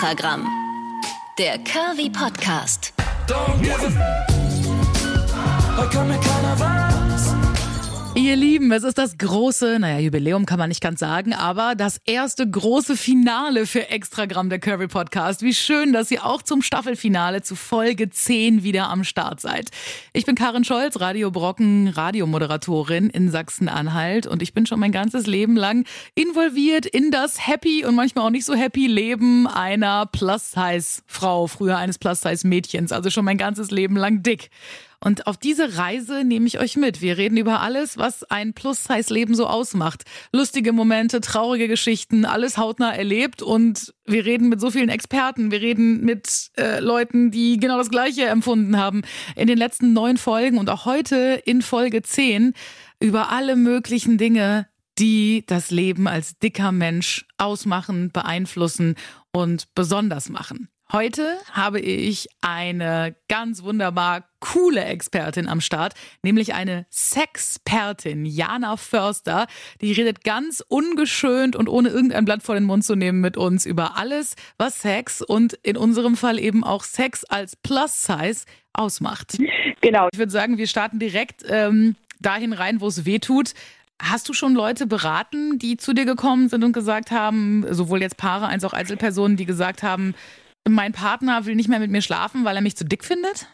Extragramm. Der Curvy Podcast. Ihr Lieben, es ist das große, naja, Jubiläum kann man nicht ganz sagen, aber das erste große Finale für Extragramm der Curvy Podcast. Wie schön, dass ihr auch zum Staffelfinale zu Folge 10 wieder am Start seid. Ich bin Karin Scholz, Radio Brocken, Radiomoderatorin in Sachsen-Anhalt und ich bin schon mein ganzes Leben lang involviert in das happy und manchmal auch nicht so happy Leben einer Plus-Size-Frau, früher eines Plus-Size-Mädchens, also schon mein ganzes Leben lang dick. Und auf diese Reise nehme ich euch mit. Wir reden über alles, was ein Plus-Size-Leben so ausmacht. Lustige Momente, traurige Geschichten, alles hautnah erlebt. Und wir reden mit so vielen Experten. Wir reden mit äh, Leuten, die genau das Gleiche empfunden haben. In den letzten neun Folgen und auch heute in Folge zehn über alle möglichen Dinge, die das Leben als dicker Mensch ausmachen, beeinflussen und besonders machen. Heute habe ich eine ganz wunderbar coole Expertin am Start, nämlich eine Sexpertin, Jana Förster. Die redet ganz ungeschönt und ohne irgendein Blatt vor den Mund zu nehmen mit uns über alles, was Sex und in unserem Fall eben auch Sex als Plus-Size ausmacht. Genau. Ich würde sagen, wir starten direkt ähm, dahin rein, wo es weh tut. Hast du schon Leute beraten, die zu dir gekommen sind und gesagt haben, sowohl jetzt Paare als auch Einzelpersonen, die gesagt haben, mein Partner will nicht mehr mit mir schlafen, weil er mich zu dick findet?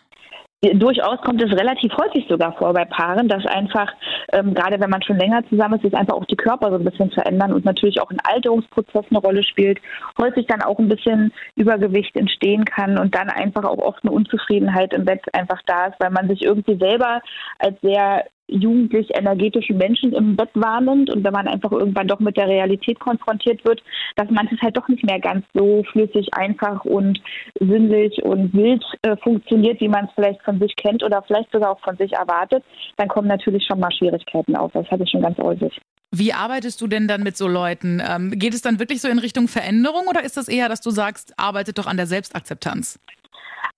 Durchaus kommt es relativ häufig sogar vor bei Paaren, dass einfach, ähm, gerade wenn man schon länger zusammen ist, sich einfach auch die Körper so ein bisschen verändern und natürlich auch ein Alterungsprozess eine Rolle spielt, häufig dann auch ein bisschen Übergewicht entstehen kann und dann einfach auch oft eine Unzufriedenheit im Bett einfach da ist, weil man sich irgendwie selber als sehr jugendlich energetischen Menschen im Bett wahrnimmt und wenn man einfach irgendwann doch mit der Realität konfrontiert wird, dass manches halt doch nicht mehr ganz so flüssig, einfach und sinnlich und wild äh, funktioniert, wie man es vielleicht von sich kennt oder vielleicht sogar auch von sich erwartet, dann kommen natürlich schon mal Schwierigkeiten auf. Das hatte ich schon ganz häufig. Wie arbeitest du denn dann mit so Leuten? Ähm, geht es dann wirklich so in Richtung Veränderung oder ist das eher, dass du sagst, arbeitet doch an der Selbstakzeptanz?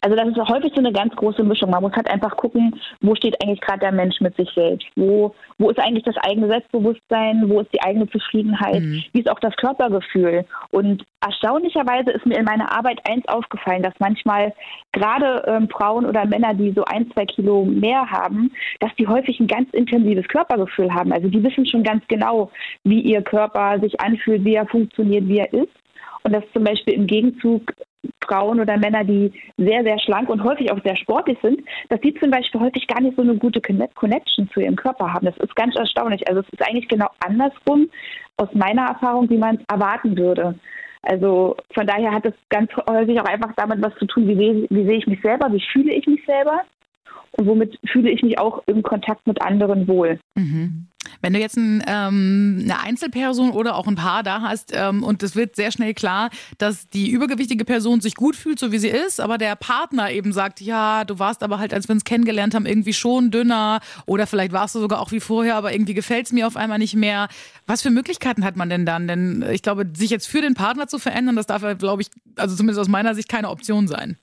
Also das ist häufig so eine ganz große Mischung. Man muss halt einfach gucken, wo steht eigentlich gerade der Mensch mit sich selbst? Wo, wo ist eigentlich das eigene Selbstbewusstsein? Wo ist die eigene Zufriedenheit? Mhm. Wie ist auch das Körpergefühl? Und erstaunlicherweise ist mir in meiner Arbeit eins aufgefallen, dass manchmal gerade ähm, Frauen oder Männer, die so ein, zwei Kilo mehr haben, dass die häufig ein ganz intensives Körpergefühl haben. Also die wissen schon ganz genau, wie ihr Körper sich anfühlt, wie er funktioniert, wie er ist. Und dass zum Beispiel im Gegenzug Frauen oder Männer, die sehr, sehr schlank und häufig auch sehr sportlich sind, dass die zum Beispiel häufig gar nicht so eine gute Connection zu ihrem Körper haben. Das ist ganz erstaunlich. Also es ist eigentlich genau andersrum aus meiner Erfahrung, wie man es erwarten würde. Also von daher hat es ganz häufig auch einfach damit was zu tun, wie wie sehe ich mich selber, wie fühle ich mich selber und womit fühle ich mich auch im Kontakt mit anderen wohl. Mhm. Wenn du jetzt ein, ähm, eine Einzelperson oder auch ein Paar da hast ähm, und es wird sehr schnell klar, dass die übergewichtige Person sich gut fühlt, so wie sie ist, aber der Partner eben sagt, ja, du warst aber halt, als wir uns kennengelernt haben, irgendwie schon dünner oder vielleicht warst du sogar auch wie vorher, aber irgendwie gefällt es mir auf einmal nicht mehr. Was für Möglichkeiten hat man denn dann? Denn ich glaube, sich jetzt für den Partner zu verändern, das darf, glaube ich, also zumindest aus meiner Sicht keine Option sein.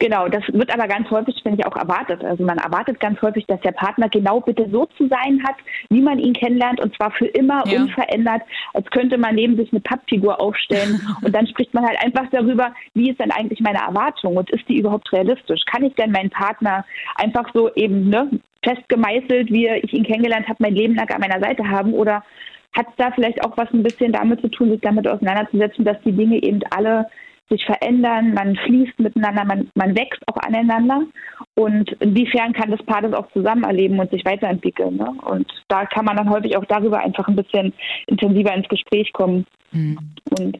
Genau, das wird aber ganz häufig, finde ich, auch erwartet. Also man erwartet ganz häufig, dass der Partner genau bitte so zu sein hat, wie man ihn kennenlernt und zwar für immer ja. unverändert, als könnte man neben sich eine Pappfigur aufstellen und dann spricht man halt einfach darüber, wie ist denn eigentlich meine Erwartung und ist die überhaupt realistisch? Kann ich denn meinen Partner einfach so eben ne, festgemeißelt, wie ich ihn kennengelernt habe, mein Leben lang an meiner Seite haben oder hat es da vielleicht auch was ein bisschen damit zu tun, sich damit auseinanderzusetzen, dass die Dinge eben alle sich verändern, man fließt miteinander, man, man wächst auch aneinander. Und inwiefern kann das Paar das auch zusammen erleben und sich weiterentwickeln. Ne? Und da kann man dann häufig auch darüber einfach ein bisschen intensiver ins Gespräch kommen. Mhm. Und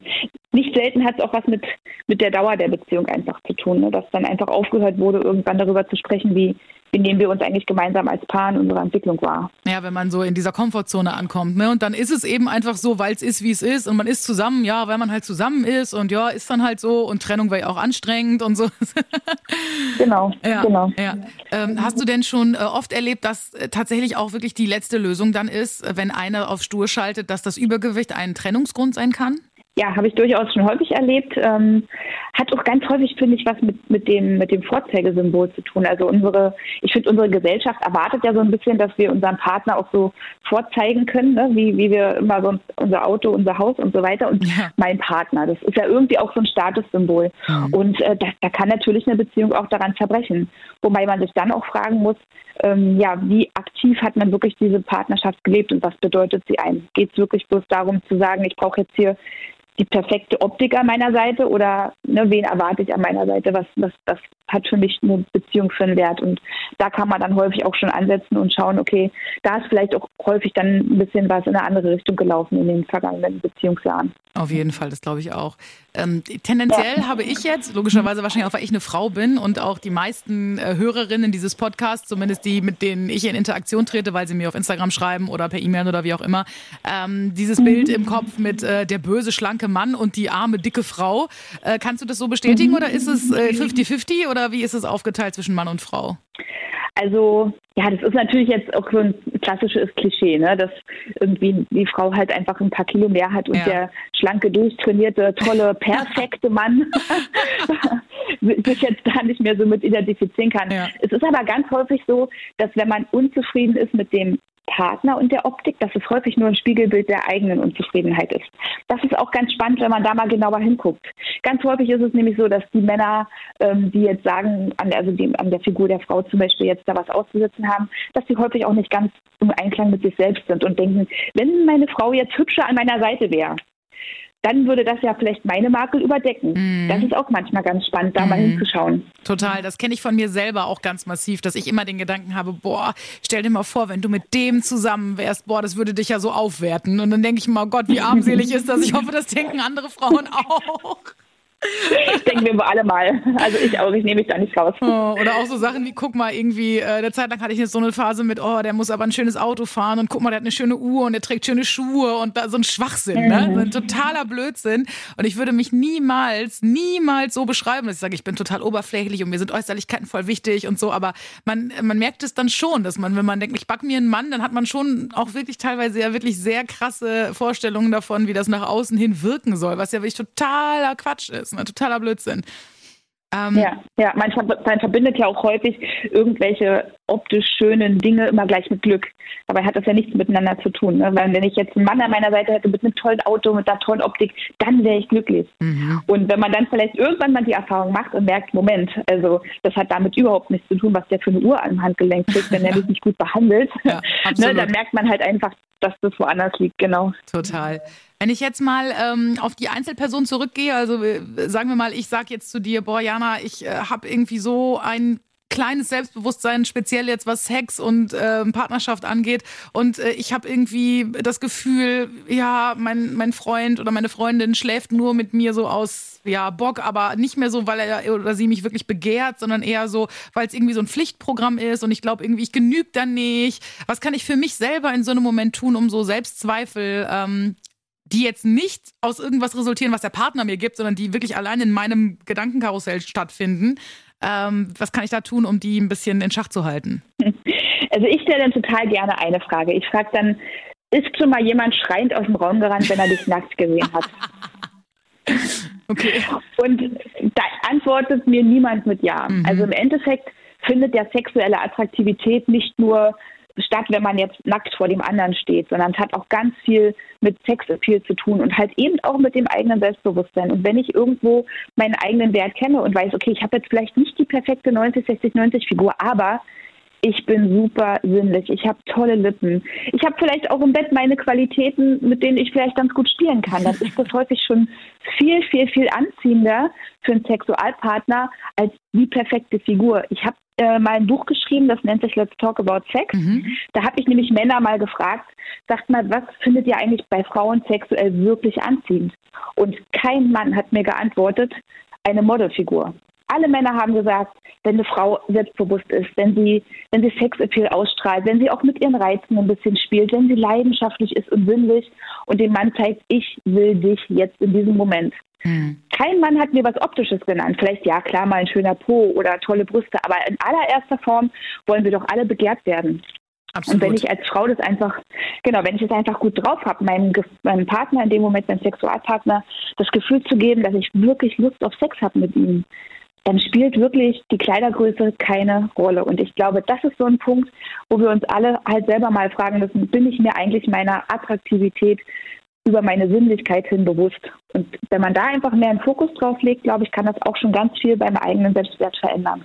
nicht selten hat es auch was mit, mit der Dauer der Beziehung einfach zu tun, ne? dass dann einfach aufgehört wurde, irgendwann darüber zu sprechen, wie, wie nehmen wir uns eigentlich gemeinsam als Paar in unserer Entwicklung wahr. Ja, wenn man so in dieser Komfortzone ankommt. Ne? Und dann ist es eben einfach so, weil es ist, wie es ist. Und man ist zusammen, ja, weil man halt zusammen ist. Und ja, ist dann halt so. Und Trennung wäre ja auch anstrengend und so. genau, ja, genau. Ja. Ähm, hast du denn schon äh, oft erlebt, dass äh, tatsächlich auch wirklich die letzte Lösung dann ist, wenn einer auf Stur schaltet, dass das Übergewicht ein Trennungsgrund sein kann? Ja, habe ich durchaus schon häufig erlebt. Ähm, hat auch ganz häufig, finde ich, was mit, mit dem, mit dem Vorzeigesymbol zu tun. Also unsere, ich finde, unsere Gesellschaft erwartet ja so ein bisschen, dass wir unseren Partner auch so vorzeigen können, ne? wie, wie wir immer so unser Auto, unser Haus und so weiter. Und ja. mein Partner, das ist ja irgendwie auch so ein Statussymbol. Mhm. Und äh, das, da kann natürlich eine Beziehung auch daran zerbrechen. Wobei man sich dann auch fragen muss, ähm, ja, wie aktiv hat man wirklich diese Partnerschaft gelebt und was bedeutet sie ein? Geht es wirklich bloß darum zu sagen, ich brauche jetzt hier die perfekte Optik an meiner Seite oder ne, wen erwarte ich an meiner Seite? Was, was, das hat für mich eine Beziehung für einen Wert. Und da kann man dann häufig auch schon ansetzen und schauen, okay, da ist vielleicht auch häufig dann ein bisschen was in eine andere Richtung gelaufen in den vergangenen Beziehungsjahren. Auf jeden Fall, das glaube ich auch. Ähm, tendenziell ja. habe ich jetzt, logischerweise wahrscheinlich auch, weil ich eine Frau bin und auch die meisten äh, Hörerinnen dieses Podcasts, zumindest die, mit denen ich in Interaktion trete, weil sie mir auf Instagram schreiben oder per E-Mail oder wie auch immer, ähm, dieses mhm. Bild im Kopf mit äh, der böse, schlanke Mann und die arme, dicke Frau. Äh, kannst du das so bestätigen mhm. oder ist es 50-50 äh, oder wie ist es aufgeteilt zwischen Mann und Frau? Also ja, das ist natürlich jetzt auch so ein klassisches Klischee, ne? dass irgendwie die Frau halt einfach ein paar Kilo mehr hat und ja. der schlanke, durchtrainierte, tolle, perfekte Mann sich jetzt da nicht mehr so mit identifizieren kann. Ja. Es ist aber ganz häufig so, dass wenn man unzufrieden ist mit dem Partner und der Optik, dass es häufig nur ein Spiegelbild der eigenen Unzufriedenheit ist. Das ist auch ganz spannend, wenn man da mal genauer hinguckt. Ganz häufig ist es nämlich so, dass die Männer, ähm, die jetzt sagen, an der, also die, an der Figur der Frau zum Beispiel jetzt da was auszusetzen haben, dass sie häufig auch nicht ganz im Einklang mit sich selbst sind und denken, wenn meine Frau jetzt hübscher an meiner Seite wäre, dann würde das ja vielleicht meine Makel überdecken. Mhm. Das ist auch manchmal ganz spannend, da mhm. mal hinzuschauen. Total, das kenne ich von mir selber auch ganz massiv, dass ich immer den Gedanken habe, boah, stell dir mal vor, wenn du mit dem zusammen wärst, boah, das würde dich ja so aufwerten. Und dann denke ich mal, Gott, wie armselig ist das? Ich hoffe, das denken andere Frauen auch. Denken wir alle mal. Also ich auch, ich nehme mich da nicht raus. Oh, oder auch so Sachen wie, guck mal, irgendwie, äh, eine Zeit lang hatte ich jetzt so eine Phase mit, oh, der muss aber ein schönes Auto fahren und guck mal, der hat eine schöne Uhr und der trägt schöne Schuhe und da, so ein Schwachsinn, ne? mhm. ne? ein totaler Blödsinn. Und ich würde mich niemals, niemals so beschreiben, dass ich sage, ich bin total oberflächlich und mir sind Äußerlichkeiten voll wichtig und so, aber man, man merkt es dann schon, dass man, wenn man denkt, ich back mir einen Mann, dann hat man schon auch wirklich teilweise ja wirklich sehr krasse Vorstellungen davon, wie das nach außen hin wirken soll, was ja wirklich totaler Quatsch ist ein totaler Blödsinn. Ähm, ja, ja, man, verbindet ja auch häufig irgendwelche optisch schönen Dinge immer gleich mit Glück. Dabei hat das ja nichts miteinander zu tun. Ne? Weil wenn ich jetzt einen Mann an meiner Seite hätte mit einem tollen Auto, mit einer tollen Optik, dann wäre ich glücklich. Mhm. Und wenn man dann vielleicht irgendwann mal die Erfahrung macht und merkt, Moment, also das hat damit überhaupt nichts zu tun, was der für eine Uhr am Handgelenk kriegt, wenn er mich nicht gut behandelt, ja, ne, dann merkt man halt einfach, dass das woanders liegt, genau. Total. Wenn ich jetzt mal ähm, auf die Einzelperson zurückgehe, also äh, sagen wir mal, ich sage jetzt zu dir, boah, Jana, ich äh, habe irgendwie so ein kleines Selbstbewusstsein, speziell jetzt was Sex und äh, Partnerschaft angeht. Und äh, ich habe irgendwie das Gefühl, ja, mein, mein Freund oder meine Freundin schläft nur mit mir so aus ja, Bock, aber nicht mehr so, weil er oder sie mich wirklich begehrt, sondern eher so, weil es irgendwie so ein Pflichtprogramm ist und ich glaube irgendwie, ich genüge dann nicht. Was kann ich für mich selber in so einem Moment tun, um so Selbstzweifel ähm, die jetzt nicht aus irgendwas resultieren, was der Partner mir gibt, sondern die wirklich allein in meinem Gedankenkarussell stattfinden. Ähm, was kann ich da tun, um die ein bisschen in Schach zu halten? Also ich stelle dann total gerne eine Frage. Ich frage dann, ist schon mal jemand schreiend aus dem Raum gerannt, wenn er dich nackt gesehen hat? Okay. Und da antwortet mir niemand mit Ja. Mhm. Also im Endeffekt findet der sexuelle Attraktivität nicht nur statt, wenn man jetzt nackt vor dem anderen steht, sondern es hat auch ganz viel mit Sexappeal zu tun und halt eben auch mit dem eigenen Selbstbewusstsein. Und wenn ich irgendwo meinen eigenen Wert kenne und weiß, okay, ich habe jetzt vielleicht nicht die perfekte 90, 60, 90 Figur, aber ich bin super sinnlich, ich habe tolle Lippen. Ich habe vielleicht auch im Bett meine Qualitäten, mit denen ich vielleicht ganz gut spielen kann. Dann ist das häufig schon viel, viel, viel anziehender für einen Sexualpartner als die perfekte Figur. Ich habe äh, mal ein Buch geschrieben, das nennt sich Let's Talk About Sex. Mhm. Da habe ich nämlich Männer mal gefragt, sagt mal, was findet ihr eigentlich bei Frauen sexuell wirklich anziehend? Und kein Mann hat mir geantwortet, eine Modelfigur. Alle Männer haben gesagt, wenn eine Frau selbstbewusst ist, wenn sie, wenn sie Sexappeal ausstrahlt, wenn sie auch mit ihren Reizen ein bisschen spielt, wenn sie leidenschaftlich ist und sinnlich und dem Mann zeigt, ich will dich jetzt in diesem Moment. Hm. Kein Mann hat mir was Optisches genannt. Vielleicht ja, klar, mal ein schöner Po oder tolle Brüste, aber in allererster Form wollen wir doch alle begehrt werden. Absolut. Und wenn ich als Frau das einfach, genau, wenn ich es einfach gut drauf habe, meinem, meinem Partner, in dem Moment meinem Sexualpartner, das Gefühl zu geben, dass ich wirklich Lust auf Sex habe mit ihm, dann spielt wirklich die Kleidergröße keine Rolle. Und ich glaube, das ist so ein Punkt, wo wir uns alle halt selber mal fragen müssen, bin ich mir eigentlich meiner Attraktivität über meine Sinnlichkeit hin bewusst? Und wenn man da einfach mehr einen Fokus drauf legt, glaube ich, kann das auch schon ganz viel beim eigenen Selbstwert verändern.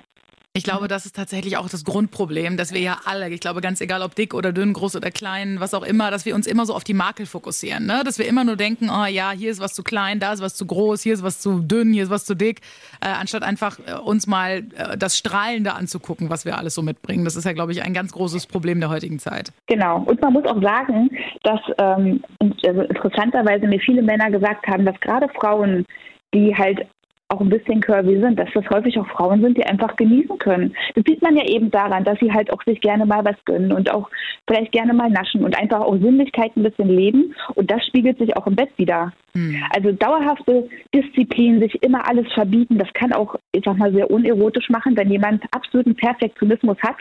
Ich glaube, das ist tatsächlich auch das Grundproblem, dass wir ja alle, ich glaube, ganz egal ob dick oder dünn, groß oder klein, was auch immer, dass wir uns immer so auf die Makel fokussieren. Ne? Dass wir immer nur denken, oh ja, hier ist was zu klein, da ist was zu groß, hier ist was zu dünn, hier ist was zu dick, äh, anstatt einfach äh, uns mal äh, das Strahlende anzugucken, was wir alles so mitbringen. Das ist ja, glaube ich, ein ganz großes Problem der heutigen Zeit. Genau. Und man muss auch sagen, dass ähm, also interessanterweise mir viele Männer gesagt haben, dass gerade Frauen die halt auch ein bisschen curvy sind, dass das häufig auch Frauen sind, die einfach genießen können. Das sieht man ja eben daran, dass sie halt auch sich gerne mal was gönnen und auch vielleicht gerne mal naschen und einfach auch Sinnlichkeit ein bisschen leben. Und das spiegelt sich auch im Bett wieder. Mhm. Also dauerhafte Disziplin, sich immer alles verbieten, das kann auch, ich sag mal, sehr unerotisch machen, wenn jemand absoluten Perfektionismus hat.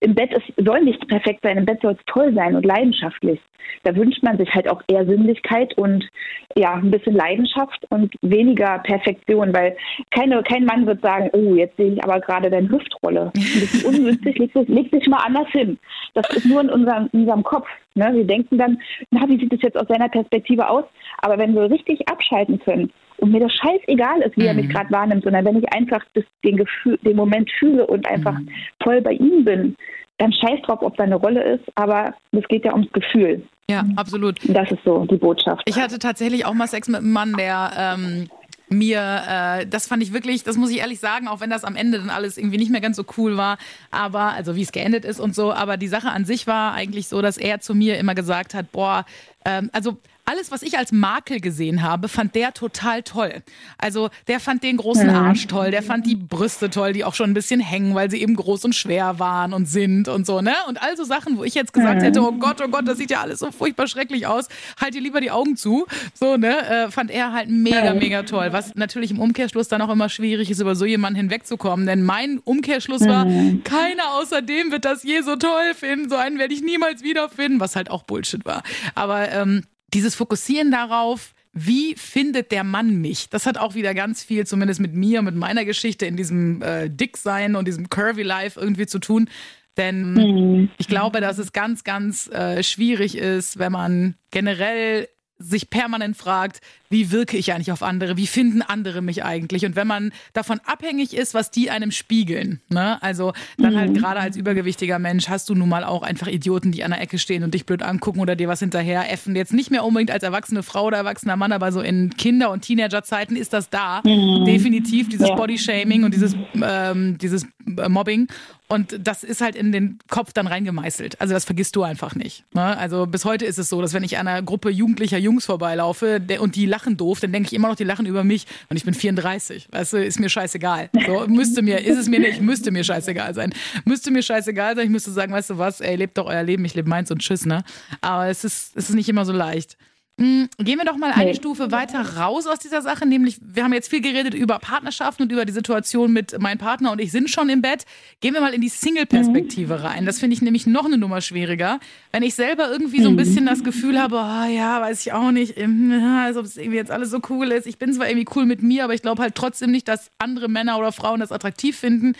Im Bett ist, soll nichts perfekt sein, im Bett soll es toll sein und leidenschaftlich. Da wünscht man sich halt auch eher Sinnlichkeit und ja, ein bisschen Leidenschaft und weniger Perfektion, weil weil keine, kein Mann wird sagen, oh, jetzt sehe ich aber gerade deine Hüftrolle. Das ist ungünstig, leg, leg dich mal anders hin. Das ist nur in unserem, in unserem Kopf. Ne? Wir denken dann, na, wie sieht das jetzt aus seiner Perspektive aus? Aber wenn wir richtig abschalten können und mir das scheißegal ist, wie mhm. er mich mhm. gerade wahrnimmt, sondern wenn ich einfach das, den, Gefühl, den Moment fühle und einfach mhm. voll bei ihm bin, dann scheiß drauf, ob da eine Rolle ist, aber es geht ja ums Gefühl. Ja, absolut. Das ist so die Botschaft. Ich hatte tatsächlich auch mal Sex mit einem Mann, der ähm, mir, äh, das fand ich wirklich, das muss ich ehrlich sagen, auch wenn das am Ende dann alles irgendwie nicht mehr ganz so cool war, aber, also wie es geendet ist und so, aber die Sache an sich war eigentlich so, dass er zu mir immer gesagt hat, boah, ähm, also alles, was ich als Makel gesehen habe, fand der total toll. Also der fand den großen Arsch toll, der fand die Brüste toll, die auch schon ein bisschen hängen, weil sie eben groß und schwer waren und sind und so, ne? Und all so Sachen, wo ich jetzt gesagt hätte, oh Gott, oh Gott, das sieht ja alles so furchtbar schrecklich aus, halt dir lieber die Augen zu. So, ne? Äh, fand er halt mega, mega toll. Was natürlich im Umkehrschluss dann auch immer schwierig ist, über so jemanden hinwegzukommen. Denn mein Umkehrschluss war, keiner außer dem wird das je so toll finden. So einen werde ich niemals wiederfinden, was halt auch Bullshit war. Aber ähm, dieses Fokussieren darauf, wie findet der Mann mich? Das hat auch wieder ganz viel, zumindest mit mir, mit meiner Geschichte in diesem äh, Dicksein und diesem Curvy Life irgendwie zu tun. Denn mhm. ich glaube, dass es ganz, ganz äh, schwierig ist, wenn man generell sich permanent fragt, wie wirke ich eigentlich auf andere, wie finden andere mich eigentlich und wenn man davon abhängig ist, was die einem spiegeln, ne? also dann halt mhm. halt gerade als übergewichtiger Mensch hast du nun mal auch einfach Idioten, die an der Ecke stehen und dich blöd angucken oder dir was hinterher äffen. Jetzt nicht mehr unbedingt als erwachsene Frau oder erwachsener Mann, aber so in Kinder- und Teenagerzeiten ist das da, mhm. definitiv dieses ja. Bodyshaming und dieses, ähm, dieses Mobbing und das ist halt in den Kopf dann reingemeißelt. Also das vergisst du einfach nicht. Ne? Also bis heute ist es so, dass wenn ich einer Gruppe jugendlicher Jungs vorbeilaufe und die lachen doof, dann denke ich immer noch, die lachen über mich und ich bin 34. Weißt du, ist mir scheißegal. So, müsste mir, ist es mir nicht, müsste mir scheißegal sein. Müsste mir scheißegal sein, ich müsste sagen, weißt du was, ey, lebt doch euer Leben, ich lebe meins und tschüss, ne? Aber es ist, es ist nicht immer so leicht. Hm, gehen wir doch mal eine nee. Stufe weiter raus aus dieser Sache, nämlich wir haben jetzt viel geredet über Partnerschaften und über die Situation mit meinem Partner und ich sind schon im Bett. Gehen wir mal in die Single-Perspektive mhm. rein. Das finde ich nämlich noch eine Nummer schwieriger. Wenn ich selber irgendwie so ein mhm. bisschen das Gefühl habe, oh, ja, weiß ich auch nicht, als ob es irgendwie jetzt alles so cool ist. Ich bin zwar irgendwie cool mit mir, aber ich glaube halt trotzdem nicht, dass andere Männer oder Frauen das attraktiv finden.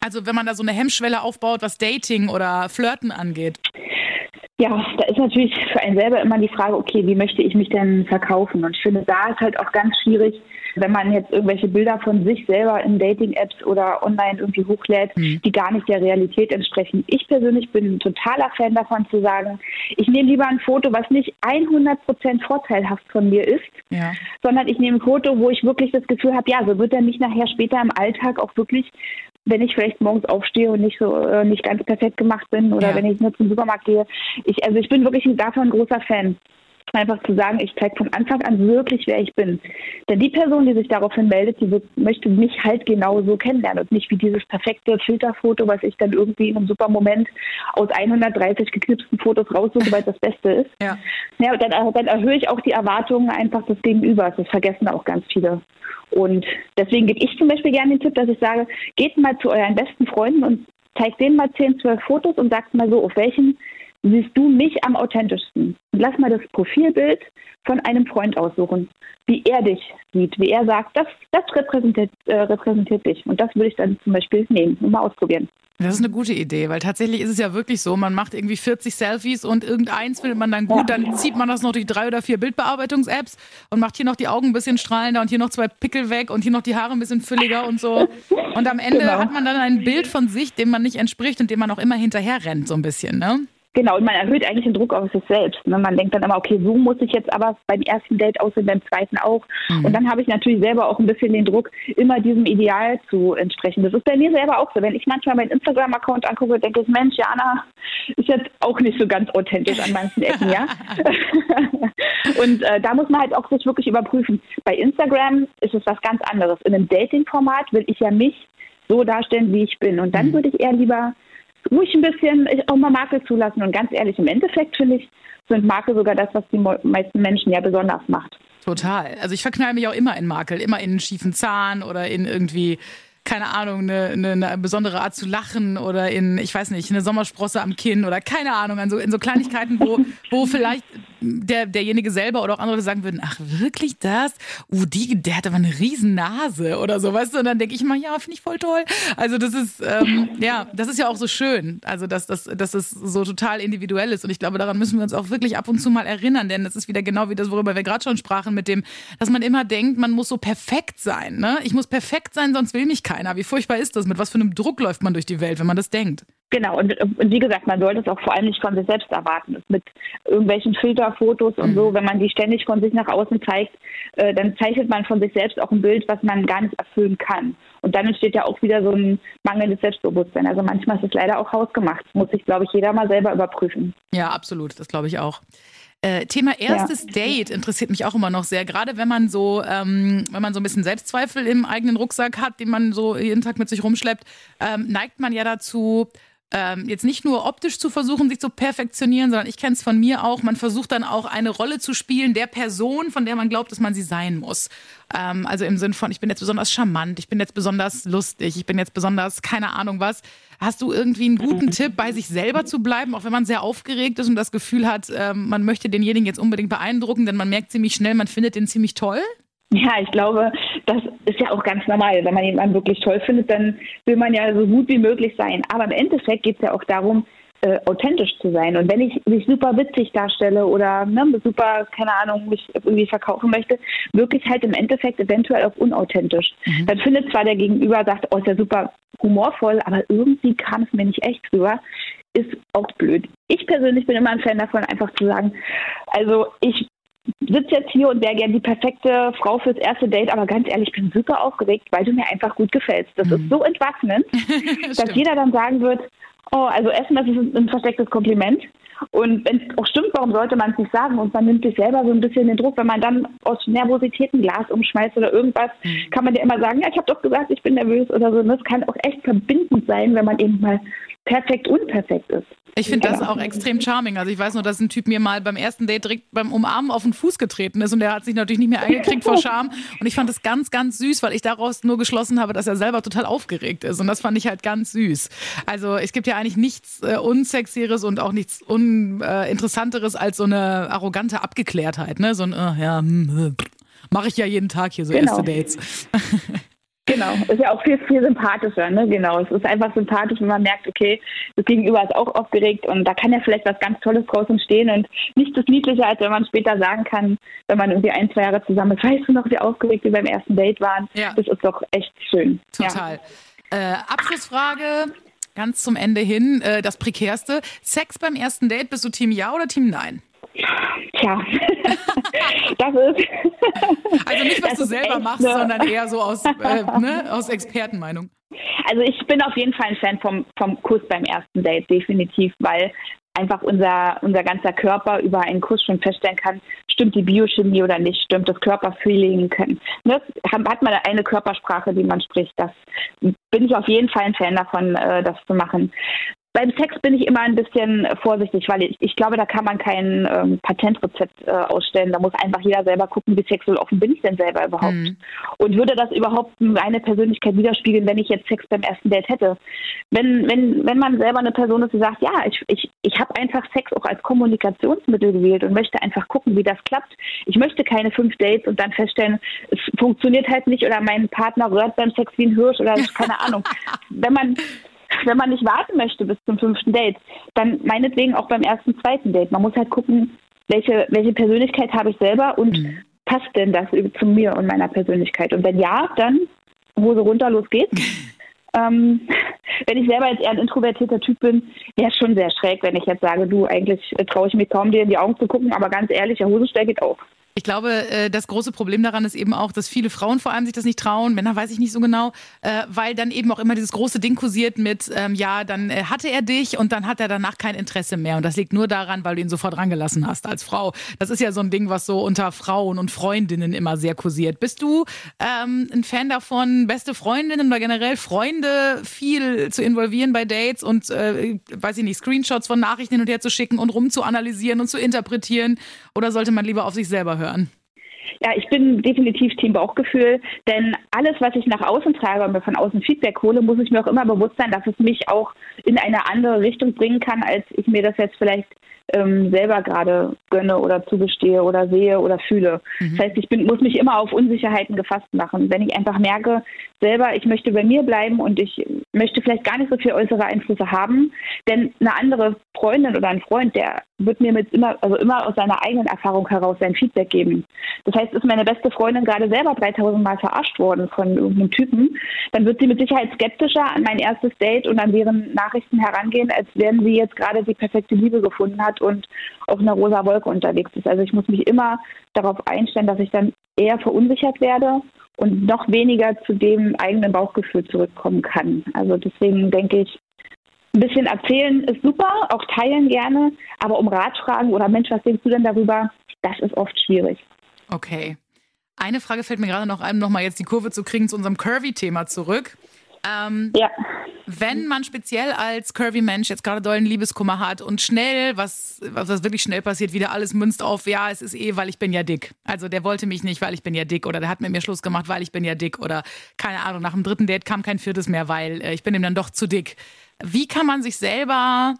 Also wenn man da so eine Hemmschwelle aufbaut, was Dating oder Flirten angeht. Ja, da ist natürlich für einen selber immer die Frage, okay, wie möchte ich mich denn verkaufen? Und ich finde, da ist halt auch ganz schwierig, wenn man jetzt irgendwelche Bilder von sich selber in Dating-Apps oder online irgendwie hochlädt, mhm. die gar nicht der Realität entsprechen. Ich persönlich bin ein totaler Fan davon zu sagen, ich nehme lieber ein Foto, was nicht 100 Prozent vorteilhaft von mir ist, ja. sondern ich nehme ein Foto, wo ich wirklich das Gefühl habe, ja, so wird er mich nachher später im Alltag auch wirklich wenn ich vielleicht morgens aufstehe und nicht so äh, nicht ganz perfekt gemacht bin oder ja. wenn ich nur zum Supermarkt gehe. Ich, also ich bin wirklich davon ein großer Fan. Einfach zu sagen, ich zeige von Anfang an wirklich, wer ich bin. Denn die Person, die sich daraufhin meldet, die wird, möchte mich halt genau so kennenlernen und nicht wie dieses perfekte Filterfoto, was ich dann irgendwie in einem super Moment aus 130 geknipsten Fotos raussuche, weil es das Beste ist. Ja. ja und dann, dann erhöhe ich auch die Erwartungen einfach des Gegenübers. Das vergessen auch ganz viele. Und deswegen gebe ich zum Beispiel gerne den Tipp, dass ich sage, geht mal zu euren besten Freunden und zeigt denen mal 10, 12 Fotos und sagt mal so, auf welchen siehst du mich am authentischsten. Lass mal das Profilbild von einem Freund aussuchen, wie er dich sieht, wie er sagt, das, das repräsentiert, äh, repräsentiert dich. Und das würde ich dann zum Beispiel nehmen und mal ausprobieren. Das ist eine gute Idee, weil tatsächlich ist es ja wirklich so, man macht irgendwie 40 Selfies und irgendeins findet man dann gut, dann zieht man das noch durch drei oder vier Bildbearbeitungs-Apps und macht hier noch die Augen ein bisschen strahlender und hier noch zwei Pickel weg und hier noch die Haare ein bisschen fülliger und so. Und am Ende genau. hat man dann ein Bild von sich, dem man nicht entspricht und dem man auch immer hinterher rennt, so ein bisschen, ne? Genau, und man erhöht eigentlich den Druck auf sich selbst. Ne? Man denkt dann immer, okay, so muss ich jetzt aber beim ersten Date aussehen, beim zweiten auch. Mhm. Und dann habe ich natürlich selber auch ein bisschen den Druck, immer diesem Ideal zu entsprechen. Das ist bei mir selber auch so. Wenn ich manchmal meinen Instagram-Account angucke, denke ich, Mensch, Jana ist jetzt auch nicht so ganz authentisch an manchen Ecken, ja. und äh, da muss man halt auch sich wirklich überprüfen. Bei Instagram ist es was ganz anderes. In einem Dating-Format will ich ja mich so darstellen, wie ich bin. Und dann mhm. würde ich eher lieber ruhig ein bisschen auch mal Makel zulassen. Und ganz ehrlich, im Endeffekt finde ich, sind Makel sogar das, was die meisten Menschen ja besonders macht. Total. Also ich verknall mich auch immer in Makel, immer in einen schiefen Zahn oder in irgendwie keine Ahnung, eine, eine, eine, besondere Art zu lachen oder in, ich weiß nicht, eine Sommersprosse am Kinn oder keine Ahnung, in so, in so Kleinigkeiten, wo, wo vielleicht der, derjenige selber oder auch andere sagen würden, ach wirklich das? Uh, die, der hat aber eine riesen Nase oder so, weißt du? Und dann denke ich immer, ja, finde ich voll toll. Also das ist, ähm, ja, das ist ja auch so schön, also dass, dass, dass es so total individuell ist und ich glaube, daran müssen wir uns auch wirklich ab und zu mal erinnern, denn das ist wieder genau wie das, worüber wir gerade schon sprachen, mit dem, dass man immer denkt, man muss so perfekt sein, ne? Ich muss perfekt sein, sonst will mich keiner. Wie furchtbar ist das? Mit was für einem Druck läuft man durch die Welt, wenn man das denkt? Genau, und, und, wie gesagt, man sollte es auch vor allem nicht von sich selbst erwarten. Mit irgendwelchen Filterfotos und mhm. so, wenn man die ständig von sich nach außen zeigt, äh, dann zeichnet man von sich selbst auch ein Bild, was man gar nicht erfüllen kann. Und dann entsteht ja auch wieder so ein mangelndes Selbstbewusstsein. Also manchmal ist es leider auch hausgemacht. Muss sich, glaube ich, jeder mal selber überprüfen. Ja, absolut. Das glaube ich auch. Äh, Thema erstes ja. Date interessiert mich auch immer noch sehr, gerade wenn man so, ähm, wenn man so ein bisschen Selbstzweifel im eigenen Rucksack hat, den man so jeden Tag mit sich rumschleppt, ähm, neigt man ja dazu, ähm, jetzt nicht nur optisch zu versuchen, sich zu perfektionieren, sondern ich kenne es von mir auch, man versucht dann auch eine Rolle zu spielen der Person, von der man glaubt, dass man sie sein muss. Ähm, also im Sinn von, ich bin jetzt besonders charmant, ich bin jetzt besonders lustig, ich bin jetzt besonders keine Ahnung was. Hast du irgendwie einen guten Tipp, bei sich selber zu bleiben, auch wenn man sehr aufgeregt ist und das Gefühl hat, ähm, man möchte denjenigen jetzt unbedingt beeindrucken, denn man merkt ziemlich schnell, man findet den ziemlich toll? Ja, ich glaube, das ist ja auch ganz normal. Wenn man jemanden wirklich toll findet, dann will man ja so gut wie möglich sein. Aber im Endeffekt geht es ja auch darum, äh, authentisch zu sein. Und wenn ich mich super witzig darstelle oder ne, super, keine Ahnung, mich irgendwie verkaufen möchte, wirklich halt im Endeffekt eventuell auch unauthentisch. Mhm. Dann findet zwar der Gegenüber, sagt, oh, ist ja super humorvoll, aber irgendwie kam es mir nicht echt rüber ist auch blöd. Ich persönlich bin immer ein Fan davon, einfach zu sagen, also ich sitze jetzt hier und wäre gern die perfekte Frau fürs erste Date, aber ganz ehrlich, ich bin super aufgeregt, weil du mir einfach gut gefällst. Das mhm. ist so entwaffnend, dass jeder dann sagen wird, oh, also Essen, das ist ein verstecktes Kompliment. Und wenn es auch stimmt, warum sollte man es nicht sagen? Und man nimmt sich selber so ein bisschen den Druck, wenn man dann aus Nervosität ein Glas umschmeißt oder irgendwas, mhm. kann man ja immer sagen, ja, ich habe doch gesagt, ich bin nervös oder so. Und das kann auch echt verbindend sein, wenn man eben mal perfekt unperfekt ist. Ich finde das auch extrem charming. Also ich weiß nur, dass ein Typ mir mal beim ersten Date direkt beim Umarmen auf den Fuß getreten ist und der hat sich natürlich nicht mehr eingekriegt vor Scham. Und ich fand das ganz, ganz süß, weil ich daraus nur geschlossen habe, dass er selber total aufgeregt ist. Und das fand ich halt ganz süß. Also es gibt ja eigentlich nichts äh, Unsexieres und auch nichts Uninteressanteres als so eine arrogante Abgeklärtheit. Ne? So ein, äh, ja, hm, äh, mache ich ja jeden Tag hier so genau. erste Dates. Genau, ist ja auch viel, viel sympathischer, ne? Genau. Es ist einfach sympathisch, wenn man merkt, okay, das Gegenüber ist auch aufgeregt und da kann ja vielleicht was ganz Tolles draus entstehen und nichts ist niedlicher, als wenn man später sagen kann, wenn man irgendwie ein, zwei Jahre zusammen ist, weißt du noch, wie aufgeregt wir beim ersten Date waren? Ja. Das ist doch echt schön. Total. Ja. Äh, Abschlussfrage, ganz zum Ende hin, äh, das prekärste. Sex beim ersten Date, bist du Team Ja oder Team Nein? Tja, das ist. Also nicht, was du selber machst, ne? sondern eher so aus, äh, ne, aus Expertenmeinung. Also ich bin auf jeden Fall ein Fan vom, vom Kuss beim ersten Date, definitiv, weil einfach unser, unser ganzer Körper über einen Kuss schon feststellen kann, stimmt die Biochemie oder nicht, stimmt das Körperfeeling, können, ne? hat man eine Körpersprache, die man spricht. Das bin ich auf jeden Fall ein Fan davon, äh, das zu machen. Beim Sex bin ich immer ein bisschen vorsichtig, weil ich, ich glaube, da kann man kein ähm, Patentrezept äh, ausstellen. Da muss einfach jeder selber gucken, wie sexuell offen bin ich denn selber überhaupt. Mhm. Und würde das überhaupt meine Persönlichkeit widerspiegeln, wenn ich jetzt Sex beim ersten Date hätte? Wenn, wenn, wenn man selber eine Person ist, die sagt, ja, ich, ich, ich habe einfach Sex auch als Kommunikationsmittel gewählt und möchte einfach gucken, wie das klappt. Ich möchte keine fünf Dates und dann feststellen, es funktioniert halt nicht oder mein Partner rührt beim Sex wie ein Hirsch oder keine Ahnung. Wenn man wenn man nicht warten möchte bis zum fünften Date, dann meinetwegen auch beim ersten, zweiten Date. Man muss halt gucken, welche, welche Persönlichkeit habe ich selber und mhm. passt denn das zu mir und meiner Persönlichkeit? Und wenn ja, dann Hose runter, los geht's. ähm, wenn ich selber jetzt eher ein introvertierter Typ bin, wäre es schon sehr schräg, wenn ich jetzt sage, du, eigentlich traue ich mich kaum, dir in die Augen zu gucken, aber ganz ehrlich, der Hosenstall geht auch. Ich glaube, äh, das große Problem daran ist eben auch, dass viele Frauen vor allem sich das nicht trauen, Männer weiß ich nicht so genau, äh, weil dann eben auch immer dieses große Ding kursiert mit, ähm, ja, dann äh, hatte er dich und dann hat er danach kein Interesse mehr. Und das liegt nur daran, weil du ihn sofort rangelassen hast als Frau. Das ist ja so ein Ding, was so unter Frauen und Freundinnen immer sehr kursiert. Bist du ähm, ein Fan davon, beste Freundinnen oder generell Freunde viel zu involvieren bei Dates und, äh, weiß ich nicht, Screenshots von Nachrichten hin und her zu schicken und rumzuanalysieren und zu interpretieren? Oder sollte man lieber auf sich selber hören? Ja, ich bin definitiv Team Bauchgefühl, denn alles, was ich nach außen trage und mir von außen Feedback hole, muss ich mir auch immer bewusst sein, dass es mich auch in eine andere Richtung bringen kann, als ich mir das jetzt vielleicht ähm, selber gerade gönne oder zugestehe oder sehe oder fühle. Mhm. Das heißt, ich bin, muss mich immer auf Unsicherheiten gefasst machen. Wenn ich einfach merke, selber, ich möchte bei mir bleiben und ich möchte vielleicht gar nicht so viel äußere Einflüsse haben, denn eine andere Freundin oder ein Freund, der wird mir mit immer, also immer aus seiner eigenen Erfahrung heraus sein Feedback geben. Das heißt, ist meine beste Freundin gerade selber 3000 Mal verarscht worden von irgendeinem Typen, dann wird sie mit Sicherheit skeptischer an mein erstes Date und an deren Nachrichten herangehen, als wenn sie jetzt gerade die perfekte Liebe gefunden hat und auf einer rosa Wolke unterwegs ist. Also ich muss mich immer darauf einstellen, dass ich dann eher verunsichert werde und noch weniger zu dem eigenen Bauchgefühl zurückkommen kann. Also deswegen denke ich, ein bisschen erzählen ist super, auch teilen gerne, aber um Rat fragen oder Mensch, was denkst du denn darüber, das ist oft schwierig. Okay. Eine Frage fällt mir gerade noch ein, nochmal jetzt die Kurve zu kriegen zu unserem Curvy-Thema zurück. Ähm, ja. Wenn man speziell als Curvy-Mensch jetzt gerade dollen Liebeskummer hat und schnell, was, was wirklich schnell passiert, wieder alles münzt auf, ja, es ist eh, weil ich bin ja dick. Also der wollte mich nicht, weil ich bin ja dick oder der hat mit mir Schluss gemacht, weil ich bin ja dick oder keine Ahnung, nach dem dritten Date kam kein viertes mehr, weil äh, ich bin ihm dann doch zu dick. Wie kann man sich selber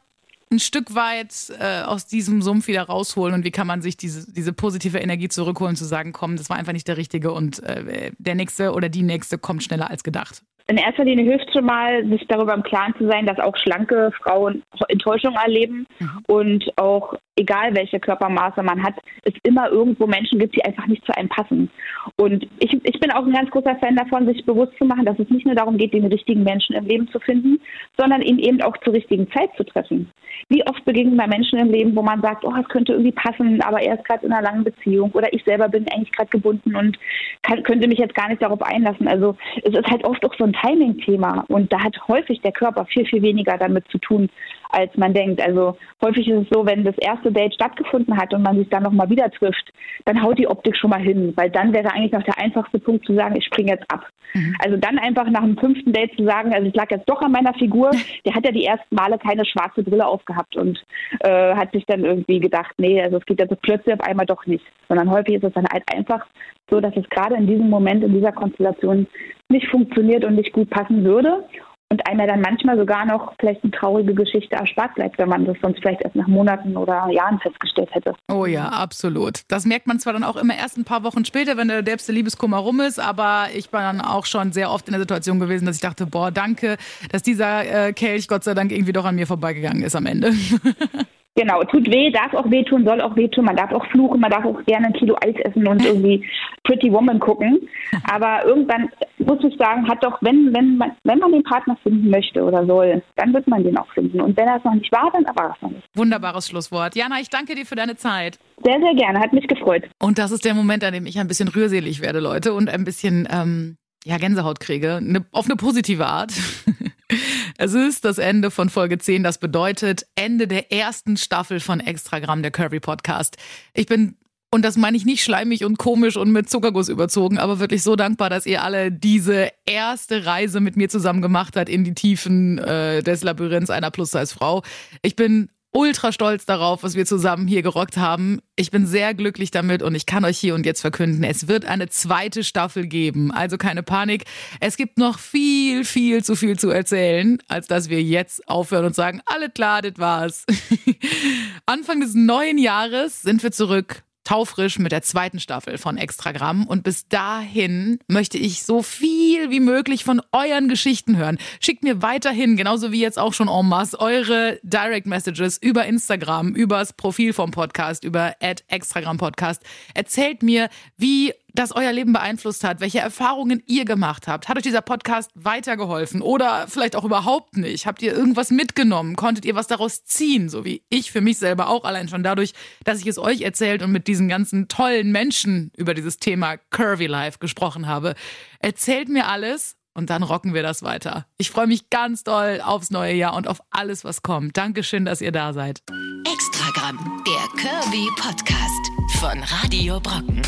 ein Stück weit äh, aus diesem Sumpf wieder rausholen und wie kann man sich diese, diese positive Energie zurückholen, zu sagen, komm, das war einfach nicht der Richtige und äh, der nächste oder die nächste kommt schneller als gedacht? In erster Linie hilft schon mal, sich darüber im Klaren zu sein, dass auch schlanke Frauen Enttäuschung erleben mhm. und auch egal welche Körpermaße man hat, es immer irgendwo Menschen gibt, die einfach nicht zu einem passen. Und ich, ich bin auch ein ganz großer Fan davon, sich bewusst zu machen, dass es nicht nur darum geht, den richtigen Menschen im Leben zu finden, sondern ihn eben auch zur richtigen Zeit zu treffen. Wie oft begegnen wir Menschen im Leben, wo man sagt, oh, es könnte irgendwie passen, aber er ist gerade in einer langen Beziehung oder ich selber bin eigentlich gerade gebunden und kann, könnte mich jetzt gar nicht darauf einlassen. Also es ist halt oft auch so ein Timing-Thema. Und da hat häufig der Körper viel, viel weniger damit zu tun, als man denkt. Also häufig ist es so, wenn das erste Date stattgefunden hat und man sich dann nochmal wieder trifft, dann haut die Optik schon mal hin, weil dann wäre eigentlich noch der einfachste Punkt zu sagen, ich springe jetzt ab. Mhm. Also dann einfach nach dem fünften Date zu sagen, also ich lag jetzt doch an meiner Figur, der hat ja die ersten Male keine schwarze Brille aufgehabt und äh, hat sich dann irgendwie gedacht, nee, also es geht jetzt plötzlich auf einmal doch nicht. Sondern häufig ist es dann halt einfach so, dass es gerade in diesem Moment, in dieser Konstellation nicht funktioniert und nicht gut passen würde und einem dann manchmal sogar noch vielleicht eine traurige Geschichte erspart bleibt, wenn man das sonst vielleicht erst nach Monaten oder Jahren festgestellt hätte. Oh ja, absolut. Das merkt man zwar dann auch immer erst ein paar Wochen später, wenn der derbste Liebeskummer rum ist, aber ich war dann auch schon sehr oft in der Situation gewesen, dass ich dachte, boah, danke, dass dieser äh, Kelch Gott sei Dank irgendwie doch an mir vorbeigegangen ist am Ende. Genau, tut weh, darf auch wehtun, soll auch wehtun. Man darf auch fluchen, man darf auch gerne ein Kilo Eis essen und irgendwie Pretty Woman gucken. Aber irgendwann muss ich sagen, hat doch, wenn, wenn man, wenn man den Partner finden möchte oder soll, dann wird man den auch finden. Und wenn er es noch nicht war, dann war es noch nicht. Wunderbares Schlusswort. Jana, ich danke dir für deine Zeit. Sehr, sehr gerne, hat mich gefreut. Und das ist der Moment, an dem ich ein bisschen rührselig werde, Leute, und ein bisschen ähm, ja, Gänsehaut kriege. Ne, auf eine positive Art. Es ist das Ende von Folge 10. Das bedeutet Ende der ersten Staffel von Extragramm, der Curvy Podcast. Ich bin Und das meine ich nicht schleimig und komisch und mit Zuckerguss überzogen, aber wirklich so dankbar, dass ihr alle diese erste Reise mit mir zusammen gemacht habt in die Tiefen äh, des Labyrinths einer Plus-Size-Frau. Ich bin ultra stolz darauf, was wir zusammen hier gerockt haben. Ich bin sehr glücklich damit und ich kann euch hier und jetzt verkünden, es wird eine zweite Staffel geben. Also keine Panik. Es gibt noch viel, viel zu viel zu erzählen, als dass wir jetzt aufhören und sagen, alle klar, das war's. Anfang des neuen Jahres sind wir zurück taufrisch mit der zweiten Staffel von Extragramm. Und bis dahin möchte ich so viel wie möglich von euren Geschichten hören. Schickt mir weiterhin, genauso wie jetzt auch schon en masse, eure Direct Messages über Instagram, übers Profil vom Podcast, über Extragram Podcast. Erzählt mir, wie das euer Leben beeinflusst hat, welche Erfahrungen ihr gemacht habt. Hat euch dieser Podcast weitergeholfen oder vielleicht auch überhaupt nicht? Habt ihr irgendwas mitgenommen? Konntet ihr was daraus ziehen? So wie ich für mich selber auch, allein schon dadurch, dass ich es euch erzählt und mit diesen ganzen tollen Menschen über dieses Thema Curvy Life gesprochen habe. Erzählt mir alles und dann rocken wir das weiter. Ich freue mich ganz doll aufs neue Jahr und auf alles, was kommt. Dankeschön, dass ihr da seid. Extragramm, der Curvy Podcast von Radio Brocken.